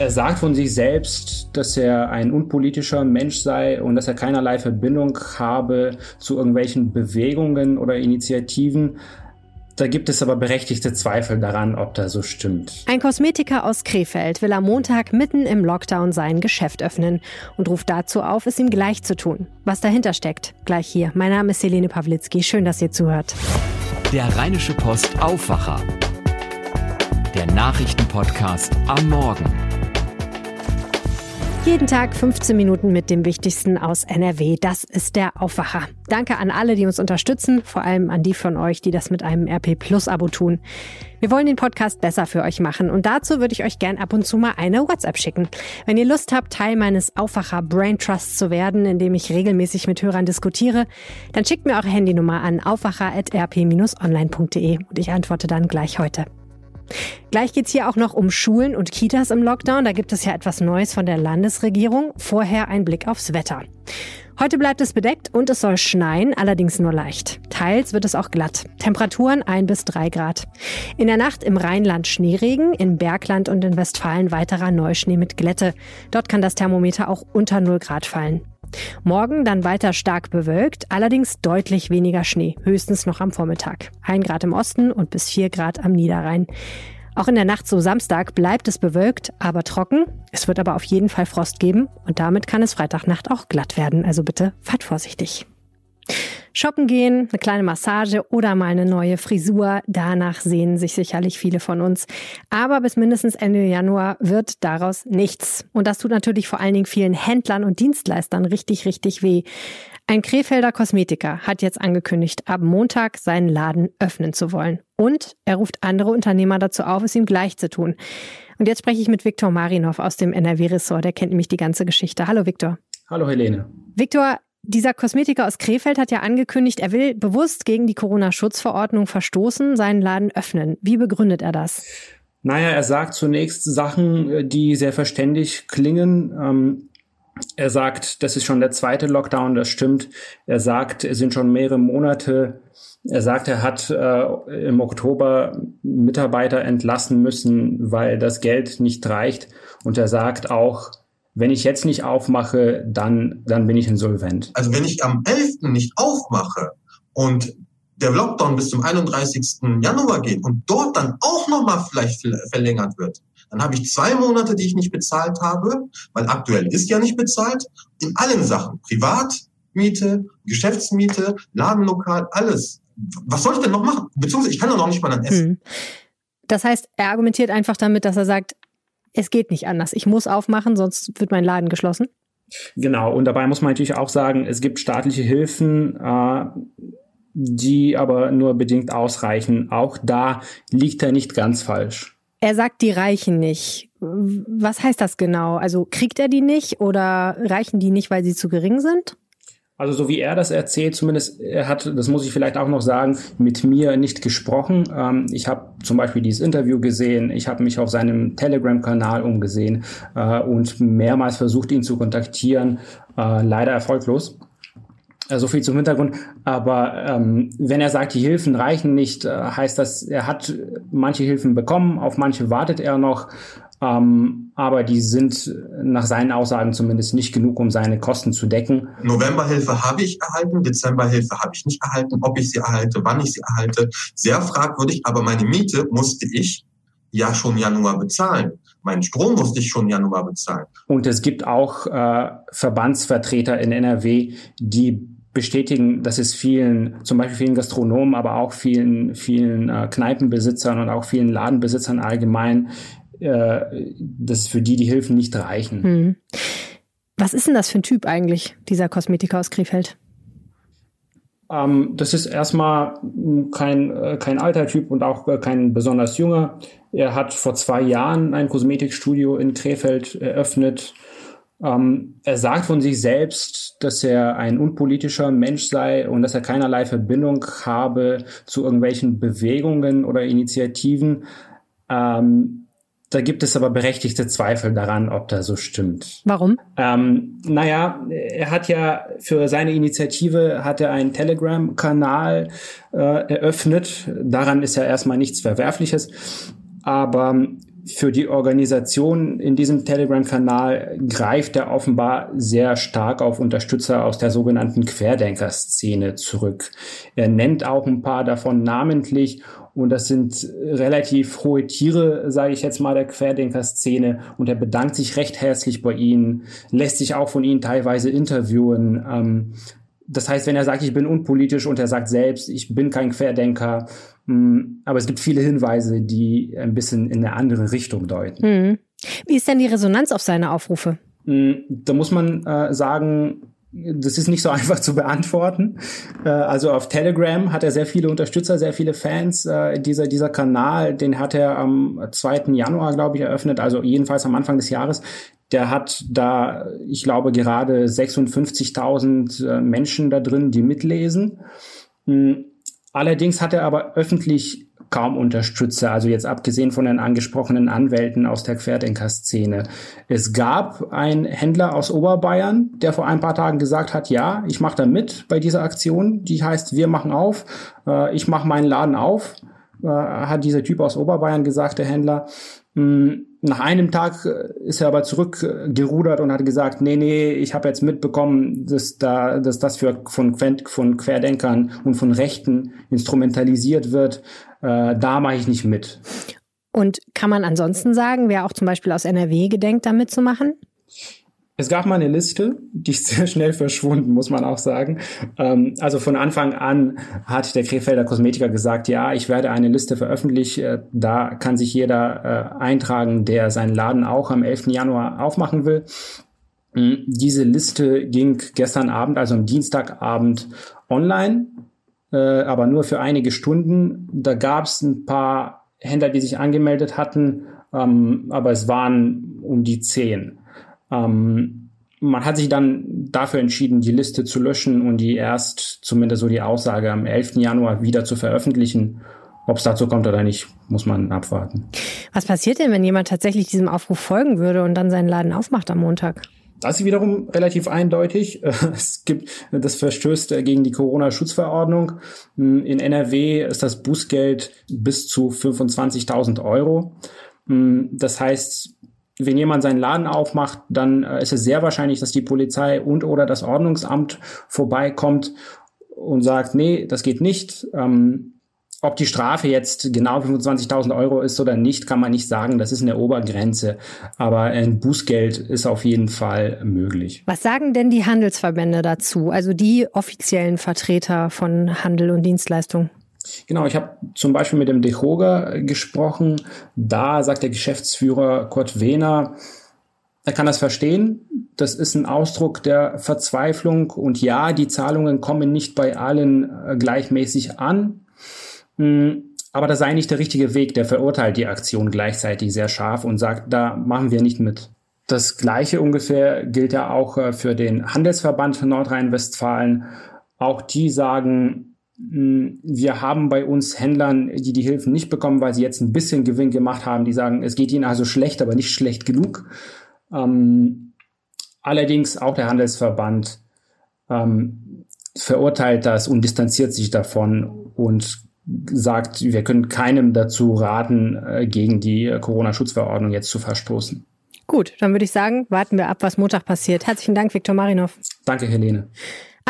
Er sagt von sich selbst, dass er ein unpolitischer Mensch sei und dass er keinerlei Verbindung habe zu irgendwelchen Bewegungen oder Initiativen. Da gibt es aber berechtigte Zweifel daran, ob das so stimmt. Ein Kosmetiker aus Krefeld will am Montag mitten im Lockdown sein Geschäft öffnen und ruft dazu auf, es ihm gleich zu tun. Was dahinter steckt, gleich hier. Mein Name ist Helene Pawlitzki. Schön, dass ihr zuhört. Der Rheinische Post Aufwacher. Der Nachrichtenpodcast am Morgen. Jeden Tag 15 Minuten mit dem Wichtigsten aus NRW. Das ist der Aufwacher. Danke an alle, die uns unterstützen, vor allem an die von euch, die das mit einem RP Plus Abo tun. Wir wollen den Podcast besser für euch machen und dazu würde ich euch gern ab und zu mal eine WhatsApp schicken. Wenn ihr Lust habt, Teil meines Aufwacher Brain Trusts zu werden, indem ich regelmäßig mit Hörern diskutiere, dann schickt mir eure Handynummer an aufwacher.rp-online.de und ich antworte dann gleich heute. Gleich geht's hier auch noch um Schulen und Kitas im Lockdown. Da gibt es ja etwas Neues von der Landesregierung. Vorher ein Blick aufs Wetter. Heute bleibt es bedeckt und es soll schneien, allerdings nur leicht. Teils wird es auch glatt. Temperaturen ein bis drei Grad. In der Nacht im Rheinland Schneeregen, in Bergland und in Westfalen weiterer Neuschnee mit Glätte. Dort kann das Thermometer auch unter 0 Grad fallen. Morgen dann weiter stark bewölkt, allerdings deutlich weniger Schnee, höchstens noch am Vormittag. Ein Grad im Osten und bis vier Grad am Niederrhein. Auch in der Nacht zu Samstag bleibt es bewölkt, aber trocken. Es wird aber auf jeden Fall Frost geben und damit kann es Freitagnacht auch glatt werden. Also bitte fahrt vorsichtig. Shoppen gehen, eine kleine Massage oder mal eine neue Frisur. Danach sehen sich sicherlich viele von uns. Aber bis mindestens Ende Januar wird daraus nichts. Und das tut natürlich vor allen Dingen vielen Händlern und Dienstleistern richtig, richtig weh. Ein Krefelder Kosmetiker hat jetzt angekündigt, ab Montag seinen Laden öffnen zu wollen. Und er ruft andere Unternehmer dazu auf, es ihm gleich zu tun. Und jetzt spreche ich mit Viktor Marinov aus dem NRW-Ressort. Der kennt nämlich die ganze Geschichte. Hallo Viktor. Hallo Helene. Viktor, dieser Kosmetiker aus Krefeld hat ja angekündigt, er will bewusst gegen die Corona-Schutzverordnung verstoßen, seinen Laden öffnen. Wie begründet er das? Naja, er sagt zunächst Sachen, die sehr verständlich klingen. Ähm, er sagt, das ist schon der zweite Lockdown, das stimmt. Er sagt, es sind schon mehrere Monate. Er sagt, er hat äh, im Oktober Mitarbeiter entlassen müssen, weil das Geld nicht reicht. Und er sagt auch, wenn ich jetzt nicht aufmache, dann, dann bin ich insolvent. Also wenn ich am 11. nicht aufmache und der Lockdown bis zum 31. Januar geht und dort dann auch nochmal vielleicht verlängert wird, dann habe ich zwei Monate, die ich nicht bezahlt habe, weil aktuell ist ja nicht bezahlt, in allen Sachen. Privatmiete, Geschäftsmiete, Ladenlokal, alles. Was soll ich denn noch machen? Beziehungsweise ich kann doch noch nicht mal dann essen. Hm. Das heißt, er argumentiert einfach damit, dass er sagt, es geht nicht anders. Ich muss aufmachen, sonst wird mein Laden geschlossen. Genau, und dabei muss man natürlich auch sagen, es gibt staatliche Hilfen, äh, die aber nur bedingt ausreichen. Auch da liegt er nicht ganz falsch. Er sagt, die reichen nicht. Was heißt das genau? Also kriegt er die nicht oder reichen die nicht, weil sie zu gering sind? Also so wie er das erzählt, zumindest er hat, das muss ich vielleicht auch noch sagen, mit mir nicht gesprochen. Ähm, ich habe zum Beispiel dieses Interview gesehen, ich habe mich auf seinem Telegram-Kanal umgesehen äh, und mehrmals versucht, ihn zu kontaktieren, äh, leider erfolglos. Äh, so viel zum Hintergrund. Aber ähm, wenn er sagt, die Hilfen reichen nicht, äh, heißt das, er hat manche Hilfen bekommen, auf manche wartet er noch. Ähm, aber die sind nach seinen Aussagen zumindest nicht genug, um seine Kosten zu decken. Novemberhilfe habe ich erhalten, Dezemberhilfe habe ich nicht erhalten, ob ich sie erhalte, wann ich sie erhalte. Sehr fragwürdig, aber meine Miete musste ich ja schon Januar bezahlen. Meinen Strom musste ich schon Januar bezahlen. Und es gibt auch äh, Verbandsvertreter in NRW, die bestätigen, dass es vielen, zum Beispiel vielen Gastronomen, aber auch vielen, vielen äh, Kneipenbesitzern und auch vielen Ladenbesitzern allgemein äh, dass für die die Hilfen nicht reichen. Hm. Was ist denn das für ein Typ eigentlich, dieser Kosmetiker aus Krefeld? Ähm, das ist erstmal kein, äh, kein alter Typ und auch äh, kein besonders junger. Er hat vor zwei Jahren ein Kosmetikstudio in Krefeld eröffnet. Ähm, er sagt von sich selbst, dass er ein unpolitischer Mensch sei und dass er keinerlei Verbindung habe zu irgendwelchen Bewegungen oder Initiativen. Ähm, da gibt es aber berechtigte Zweifel daran, ob das so stimmt. Warum? Ähm, naja, er hat ja für seine Initiative hat er einen Telegram-Kanal äh, eröffnet. Daran ist ja erstmal nichts Verwerfliches. Aber für die Organisation in diesem Telegram-Kanal greift er offenbar sehr stark auf Unterstützer aus der sogenannten Querdenker-Szene zurück. Er nennt auch ein paar davon namentlich und das sind relativ hohe Tiere, sage ich jetzt mal, der Querdenker-Szene. Und er bedankt sich recht herzlich bei ihnen, lässt sich auch von ihnen teilweise interviewen. Ähm, das heißt, wenn er sagt, ich bin unpolitisch und er sagt selbst, ich bin kein Querdenker, hm, aber es gibt viele Hinweise, die ein bisschen in eine andere Richtung deuten. Mhm. Wie ist denn die Resonanz auf seine Aufrufe? Hm, da muss man äh, sagen, das ist nicht so einfach zu beantworten. Äh, also auf Telegram hat er sehr viele Unterstützer, sehr viele Fans. Äh, dieser, dieser Kanal, den hat er am 2. Januar, glaube ich, eröffnet, also jedenfalls am Anfang des Jahres. Der hat da, ich glaube, gerade 56.000 äh, Menschen da drin, die mitlesen. Allerdings hat er aber öffentlich kaum Unterstützer, also jetzt abgesehen von den angesprochenen Anwälten aus der Querdenker-Szene. Es gab einen Händler aus Oberbayern, der vor ein paar Tagen gesagt hat, ja, ich mache da mit bei dieser Aktion, die heißt, wir machen auf, äh, ich mache meinen Laden auf, äh, hat dieser Typ aus Oberbayern gesagt, der Händler. Hm, nach einem Tag äh, ist er aber zurückgerudert und hat gesagt, nee, nee, ich habe jetzt mitbekommen, dass, da, dass das für, von, von Querdenkern und von Rechten instrumentalisiert wird. Äh, da mache ich nicht mit. Und kann man ansonsten sagen, wer auch zum Beispiel aus NRW gedenkt, da mitzumachen? Es gab mal eine Liste, die ist sehr schnell verschwunden, muss man auch sagen. Ähm, also von Anfang an hat der Krefelder Kosmetiker gesagt, ja, ich werde eine Liste veröffentlichen. Äh, da kann sich jeder äh, eintragen, der seinen Laden auch am 11. Januar aufmachen will. Ähm, diese Liste ging gestern Abend, also am Dienstagabend online, äh, aber nur für einige Stunden. Da gab es ein paar Händler, die sich angemeldet hatten, ähm, aber es waren um die zehn. Ähm, man hat sich dann dafür entschieden, die Liste zu löschen und die erst, zumindest so die Aussage, am 11. Januar wieder zu veröffentlichen. Ob es dazu kommt oder nicht, muss man abwarten. Was passiert denn, wenn jemand tatsächlich diesem Aufruf folgen würde und dann seinen Laden aufmacht am Montag? Das ist wiederum relativ eindeutig. Es gibt, das verstößt gegen die Corona-Schutzverordnung. In NRW ist das Bußgeld bis zu 25.000 Euro. Das heißt, wenn jemand seinen Laden aufmacht, dann äh, ist es sehr wahrscheinlich, dass die Polizei und oder das Ordnungsamt vorbeikommt und sagt, nee, das geht nicht. Ähm, ob die Strafe jetzt genau 25.000 Euro ist oder nicht, kann man nicht sagen. Das ist eine Obergrenze. Aber ein Bußgeld ist auf jeden Fall möglich. Was sagen denn die Handelsverbände dazu? Also die offiziellen Vertreter von Handel und Dienstleistung? Genau, ich habe zum Beispiel mit dem Dechoga gesprochen. Da sagt der Geschäftsführer Kurt Wehner, er kann das verstehen. Das ist ein Ausdruck der Verzweiflung. Und ja, die Zahlungen kommen nicht bei allen äh, gleichmäßig an. Hm, aber das sei nicht der richtige Weg. Der verurteilt die Aktion gleichzeitig sehr scharf und sagt, da machen wir nicht mit. Das Gleiche ungefähr gilt ja auch äh, für den Handelsverband Nordrhein-Westfalen. Auch die sagen, wir haben bei uns Händlern, die die Hilfen nicht bekommen, weil sie jetzt ein bisschen Gewinn gemacht haben, die sagen, es geht ihnen also schlecht, aber nicht schlecht genug. Ähm, allerdings auch der Handelsverband ähm, verurteilt das und distanziert sich davon und sagt, wir können keinem dazu raten, äh, gegen die Corona-Schutzverordnung jetzt zu verstoßen. Gut, dann würde ich sagen, warten wir ab, was Montag passiert. Herzlichen Dank, Viktor Marinov. Danke, Helene.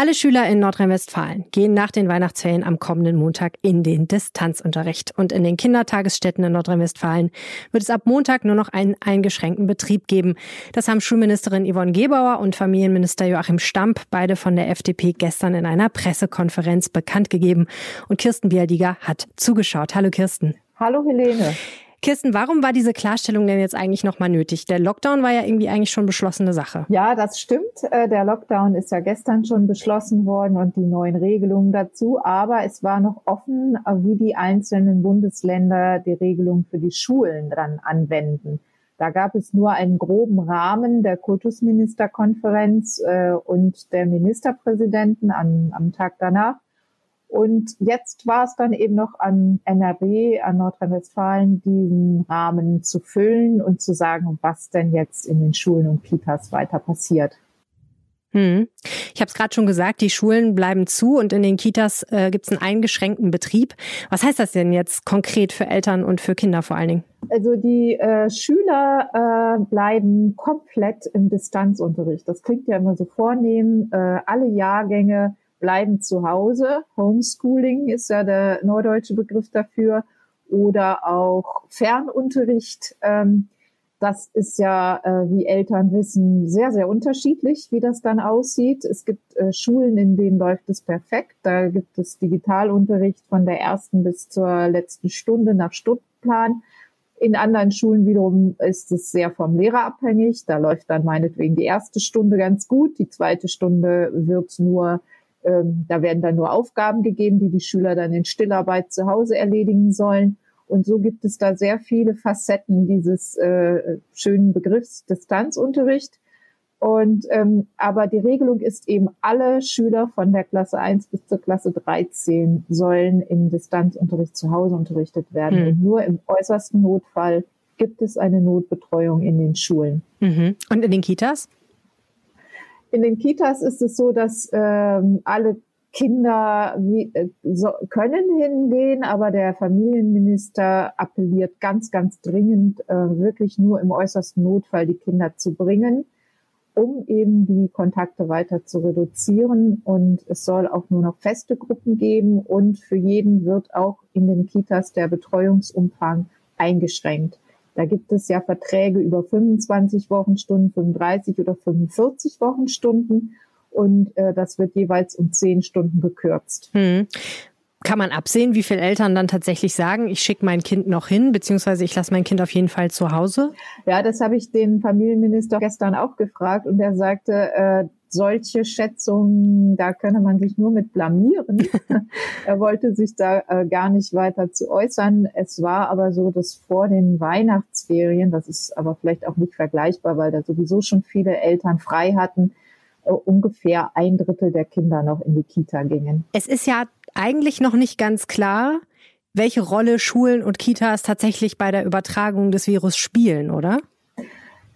Alle Schüler in Nordrhein-Westfalen gehen nach den Weihnachtsferien am kommenden Montag in den Distanzunterricht. Und in den Kindertagesstätten in Nordrhein-Westfalen wird es ab Montag nur noch einen eingeschränkten Betrieb geben. Das haben Schulministerin Yvonne Gebauer und Familienminister Joachim Stamp, beide von der FDP, gestern in einer Pressekonferenz bekannt gegeben. Und Kirsten Bialdiger hat zugeschaut. Hallo Kirsten. Hallo Helene. Kirsten, warum war diese Klarstellung denn jetzt eigentlich nochmal nötig? Der Lockdown war ja irgendwie eigentlich schon beschlossene Sache. Ja, das stimmt. Äh, der Lockdown ist ja gestern schon beschlossen worden und die neuen Regelungen dazu. Aber es war noch offen, äh, wie die einzelnen Bundesländer die Regelung für die Schulen dran anwenden. Da gab es nur einen groben Rahmen der Kultusministerkonferenz äh, und der Ministerpräsidenten am, am Tag danach. Und jetzt war es dann eben noch an NRW, an Nordrhein-Westfalen, diesen Rahmen zu füllen und zu sagen, was denn jetzt in den Schulen und Kitas weiter passiert. Hm. Ich habe es gerade schon gesagt, die Schulen bleiben zu und in den Kitas äh, gibt es einen eingeschränkten Betrieb. Was heißt das denn jetzt konkret für Eltern und für Kinder vor allen Dingen? Also die äh, Schüler äh, bleiben komplett im Distanzunterricht. Das klingt ja immer so vornehm. Äh, alle Jahrgänge bleiben zu Hause. Homeschooling ist ja der neudeutsche Begriff dafür. Oder auch Fernunterricht. Ähm, das ist ja, äh, wie Eltern wissen, sehr, sehr unterschiedlich, wie das dann aussieht. Es gibt äh, Schulen, in denen läuft es perfekt. Da gibt es Digitalunterricht von der ersten bis zur letzten Stunde nach Stundenplan. In anderen Schulen wiederum ist es sehr vom Lehrer abhängig. Da läuft dann meinetwegen die erste Stunde ganz gut. Die zweite Stunde wird nur, ähm, da werden dann nur Aufgaben gegeben, die die Schüler dann in Stillarbeit zu Hause erledigen sollen. Und so gibt es da sehr viele Facetten dieses äh, schönen Begriffs Distanzunterricht. Und ähm, aber die Regelung ist eben, alle Schüler von der Klasse 1 bis zur Klasse 13 sollen im Distanzunterricht zu Hause unterrichtet werden. Mhm. Und nur im äußersten Notfall gibt es eine Notbetreuung in den Schulen. Mhm. Und in den Kitas? In den Kitas ist es so, dass ähm, alle Kinder wie, äh, so, können hingehen, aber der Familienminister appelliert ganz, ganz dringend, äh, wirklich nur im äußersten Notfall die Kinder zu bringen, um eben die Kontakte weiter zu reduzieren. Und es soll auch nur noch feste Gruppen geben und für jeden wird auch in den Kitas der Betreuungsumfang eingeschränkt. Da gibt es ja Verträge über 25 Wochenstunden, 35 oder 45 Wochenstunden und äh, das wird jeweils um zehn Stunden gekürzt. Hm. Kann man absehen, wie viele Eltern dann tatsächlich sagen, ich schicke mein Kind noch hin, beziehungsweise ich lasse mein Kind auf jeden Fall zu Hause? Ja, das habe ich den Familienminister gestern auch gefragt und er sagte, äh, solche Schätzungen, da könne man sich nur mit blamieren. er wollte sich da äh, gar nicht weiter zu äußern. Es war aber so, dass vor den Weihnachtsferien, das ist aber vielleicht auch nicht vergleichbar, weil da sowieso schon viele Eltern frei hatten, äh, ungefähr ein Drittel der Kinder noch in die Kita gingen. Es ist ja eigentlich noch nicht ganz klar, welche Rolle Schulen und Kitas tatsächlich bei der Übertragung des Virus spielen, oder?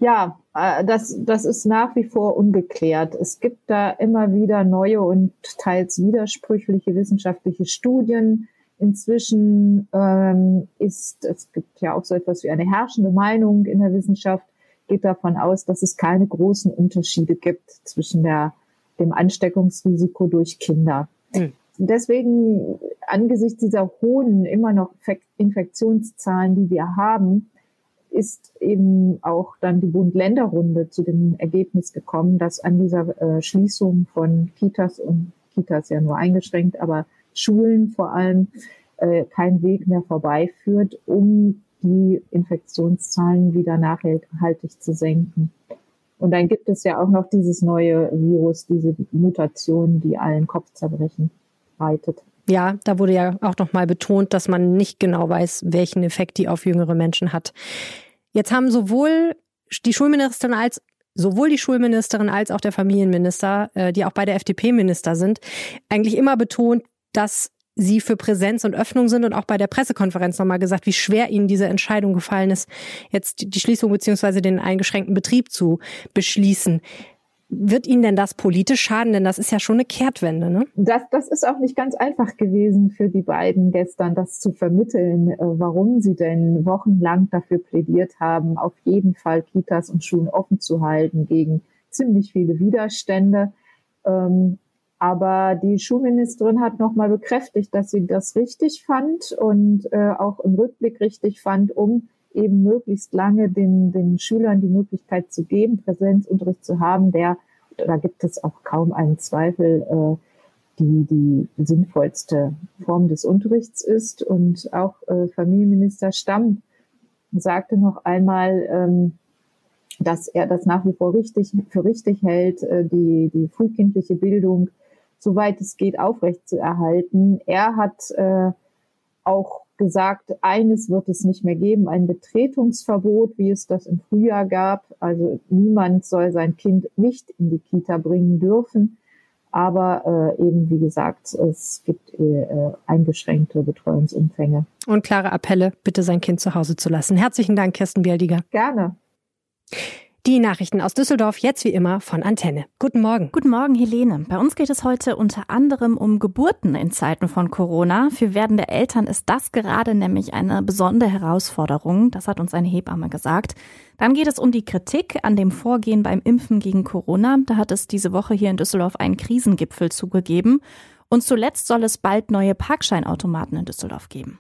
Ja, äh, das, das ist nach wie vor ungeklärt. Es gibt da immer wieder neue und teils widersprüchliche wissenschaftliche Studien. Inzwischen ähm, ist, es gibt ja auch so etwas wie eine herrschende Meinung in der Wissenschaft, geht davon aus, dass es keine großen Unterschiede gibt zwischen der, dem Ansteckungsrisiko durch Kinder. Mhm. Deswegen angesichts dieser hohen immer noch Infektionszahlen, die wir haben, ist eben auch dann die Bund-Länder-Runde zu dem Ergebnis gekommen, dass an dieser äh, Schließung von Kitas und Kitas ja nur eingeschränkt, aber Schulen vor allem äh, kein Weg mehr vorbeiführt, um die Infektionszahlen wieder nachhaltig zu senken. Und dann gibt es ja auch noch dieses neue Virus, diese Mutation, die allen Kopfzerbrechen reitet. Ja, da wurde ja auch nochmal betont, dass man nicht genau weiß, welchen Effekt die auf jüngere Menschen hat. Jetzt haben sowohl die Schulministerin als sowohl die Schulministerin als auch der Familienminister, äh, die auch bei der FDP Minister sind, eigentlich immer betont, dass sie für Präsenz und Öffnung sind und auch bei der Pressekonferenz nochmal gesagt, wie schwer ihnen diese Entscheidung gefallen ist, jetzt die Schließung beziehungsweise den eingeschränkten Betrieb zu beschließen. Wird Ihnen denn das politisch schaden? Denn das ist ja schon eine Kehrtwende, ne? Das, das ist auch nicht ganz einfach gewesen für die beiden gestern, das zu vermitteln, äh, warum sie denn wochenlang dafür plädiert haben, auf jeden Fall Kitas und Schulen offen zu halten gegen ziemlich viele Widerstände. Ähm, aber die Schulministerin hat nochmal bekräftigt, dass sie das richtig fand und äh, auch im Rückblick richtig fand, um eben möglichst lange den, den Schülern die Möglichkeit zu geben, Präsenzunterricht zu haben, der, da gibt es auch kaum einen Zweifel, äh, die, die sinnvollste Form des Unterrichts ist. Und auch äh, Familienminister Stamm sagte noch einmal, ähm, dass er das nach wie vor richtig, für richtig hält, äh, die, die frühkindliche Bildung soweit es geht, aufrechtzuerhalten. Er hat äh, auch gesagt, eines wird es nicht mehr geben, ein Betretungsverbot, wie es das im Frühjahr gab. Also niemand soll sein Kind nicht in die Kita bringen dürfen. Aber äh, eben, wie gesagt, es gibt äh, eingeschränkte Betreuungsumfänge. Und klare Appelle, bitte sein Kind zu Hause zu lassen. Herzlichen Dank, Kirsten Bialdiger. Gerne. Die Nachrichten aus Düsseldorf jetzt wie immer von Antenne. Guten Morgen. Guten Morgen, Helene. Bei uns geht es heute unter anderem um Geburten in Zeiten von Corona. Für werdende Eltern ist das gerade nämlich eine besondere Herausforderung. Das hat uns eine Hebamme gesagt. Dann geht es um die Kritik an dem Vorgehen beim Impfen gegen Corona. Da hat es diese Woche hier in Düsseldorf einen Krisengipfel zugegeben. Und zuletzt soll es bald neue Parkscheinautomaten in Düsseldorf geben.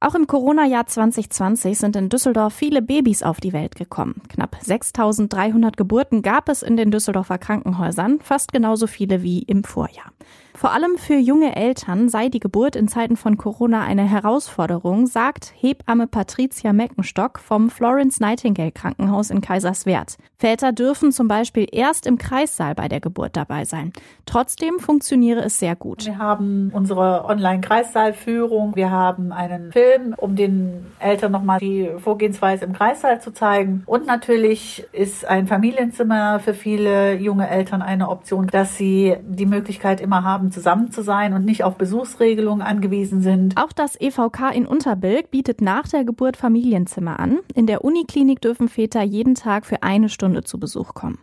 Auch im Corona-Jahr 2020 sind in Düsseldorf viele Babys auf die Welt gekommen. Knapp 6300 Geburten gab es in den Düsseldorfer Krankenhäusern, fast genauso viele wie im Vorjahr. Vor allem für junge Eltern sei die Geburt in Zeiten von Corona eine Herausforderung, sagt Hebamme Patricia Meckenstock vom Florence Nightingale Krankenhaus in Kaiserswerth. Väter dürfen zum Beispiel erst im Kreissaal bei der Geburt dabei sein. Trotzdem funktioniere es sehr gut. Wir haben unsere Online-Kreissaalführung. Wir haben einen Film, um den Eltern nochmal die Vorgehensweise im Kreissaal zu zeigen. Und natürlich ist ein Familienzimmer für viele junge Eltern eine Option, dass sie die Möglichkeit immer haben, zusammen zu sein und nicht auf Besuchsregelungen angewiesen sind. Auch das EVK in Unterbilk bietet nach der Geburt Familienzimmer an. In der Uniklinik dürfen Väter jeden Tag für eine Stunde zu Besuch kommen.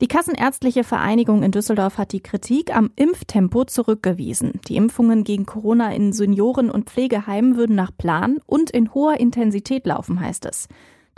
Die Kassenärztliche Vereinigung in Düsseldorf hat die Kritik am Impftempo zurückgewiesen. Die Impfungen gegen Corona in Senioren- und Pflegeheimen würden nach Plan und in hoher Intensität laufen, heißt es.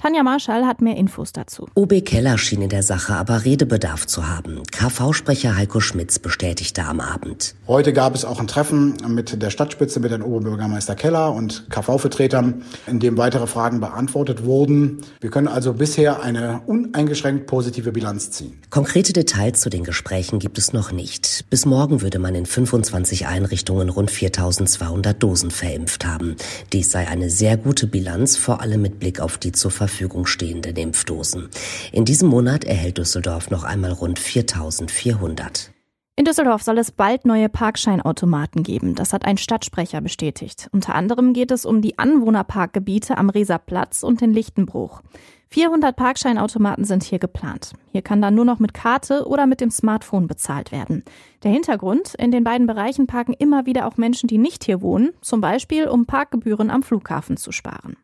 Tanja Marschall hat mehr Infos dazu. OB Keller schien in der Sache aber Redebedarf zu haben. KV-Sprecher Heiko Schmitz bestätigte am Abend. Heute gab es auch ein Treffen mit der Stadtspitze, mit dem Oberbürgermeister Keller und KV-Vertretern, in dem weitere Fragen beantwortet wurden. Wir können also bisher eine uneingeschränkt positive Bilanz ziehen. Konkrete Details zu den Gesprächen gibt es noch nicht. Bis morgen würde man in 25 Einrichtungen rund 4200 Dosen verimpft haben. Dies sei eine sehr gute Bilanz, vor allem mit Blick auf die zur Verfügung Verfügung stehenden Impfdosen. In diesem Monat erhält Düsseldorf noch einmal rund 4400. In Düsseldorf soll es bald neue Parkscheinautomaten geben. Das hat ein Stadtsprecher bestätigt. Unter anderem geht es um die Anwohnerparkgebiete am Reserplatz und den Lichtenbruch. 400 Parkscheinautomaten sind hier geplant. Hier kann dann nur noch mit Karte oder mit dem Smartphone bezahlt werden. Der Hintergrund, in den beiden Bereichen parken immer wieder auch Menschen, die nicht hier wohnen, zum Beispiel um Parkgebühren am Flughafen zu sparen.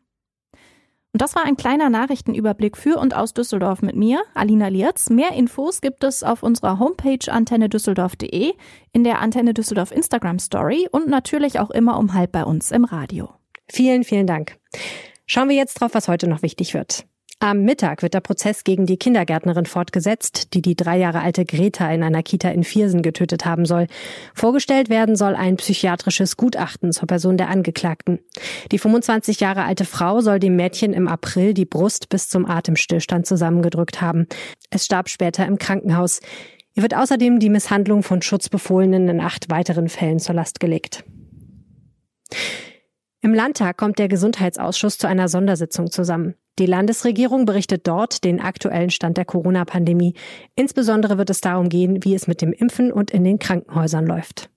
Und das war ein kleiner Nachrichtenüberblick für und aus Düsseldorf mit mir, Alina Lierz. Mehr Infos gibt es auf unserer Homepage antennedüsseldorf.de, in der Antenne Düsseldorf Instagram Story und natürlich auch immer um halb bei uns im Radio. Vielen, vielen Dank. Schauen wir jetzt drauf, was heute noch wichtig wird. Am Mittag wird der Prozess gegen die Kindergärtnerin fortgesetzt, die die drei Jahre alte Greta in einer Kita in Viersen getötet haben soll. Vorgestellt werden soll ein psychiatrisches Gutachten zur Person der Angeklagten. Die 25 Jahre alte Frau soll dem Mädchen im April die Brust bis zum Atemstillstand zusammengedrückt haben. Es starb später im Krankenhaus. Ihr wird außerdem die Misshandlung von Schutzbefohlenen in acht weiteren Fällen zur Last gelegt. Im Landtag kommt der Gesundheitsausschuss zu einer Sondersitzung zusammen. Die Landesregierung berichtet dort den aktuellen Stand der Corona-Pandemie. Insbesondere wird es darum gehen, wie es mit dem Impfen und in den Krankenhäusern läuft.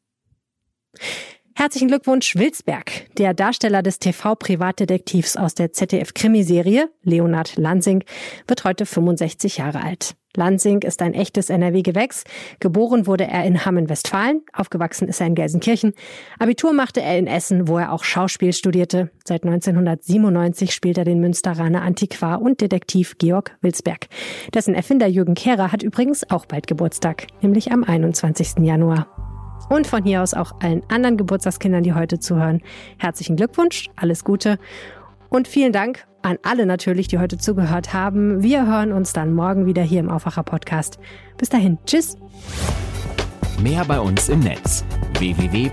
Herzlichen Glückwunsch, Wilsberg. Der Darsteller des TV-Privatdetektivs aus der ZDF-Krimiserie, Leonard Lansing, wird heute 65 Jahre alt. Lansing ist ein echtes NRW-Gewächs. Geboren wurde er in Hamm-Westfalen, aufgewachsen ist er in Gelsenkirchen. Abitur machte er in Essen, wo er auch Schauspiel studierte. Seit 1997 spielt er den Münsteraner Antiquar und Detektiv Georg Wilsberg. Dessen Erfinder Jürgen Kehrer hat übrigens auch bald Geburtstag, nämlich am 21. Januar. Und von hier aus auch allen anderen Geburtstagskindern, die heute zuhören. Herzlichen Glückwunsch, alles Gute und vielen Dank an alle natürlich, die heute zugehört haben. Wir hören uns dann morgen wieder hier im Aufwacher Podcast. Bis dahin, tschüss. Mehr bei uns im Netz www.rp-online.de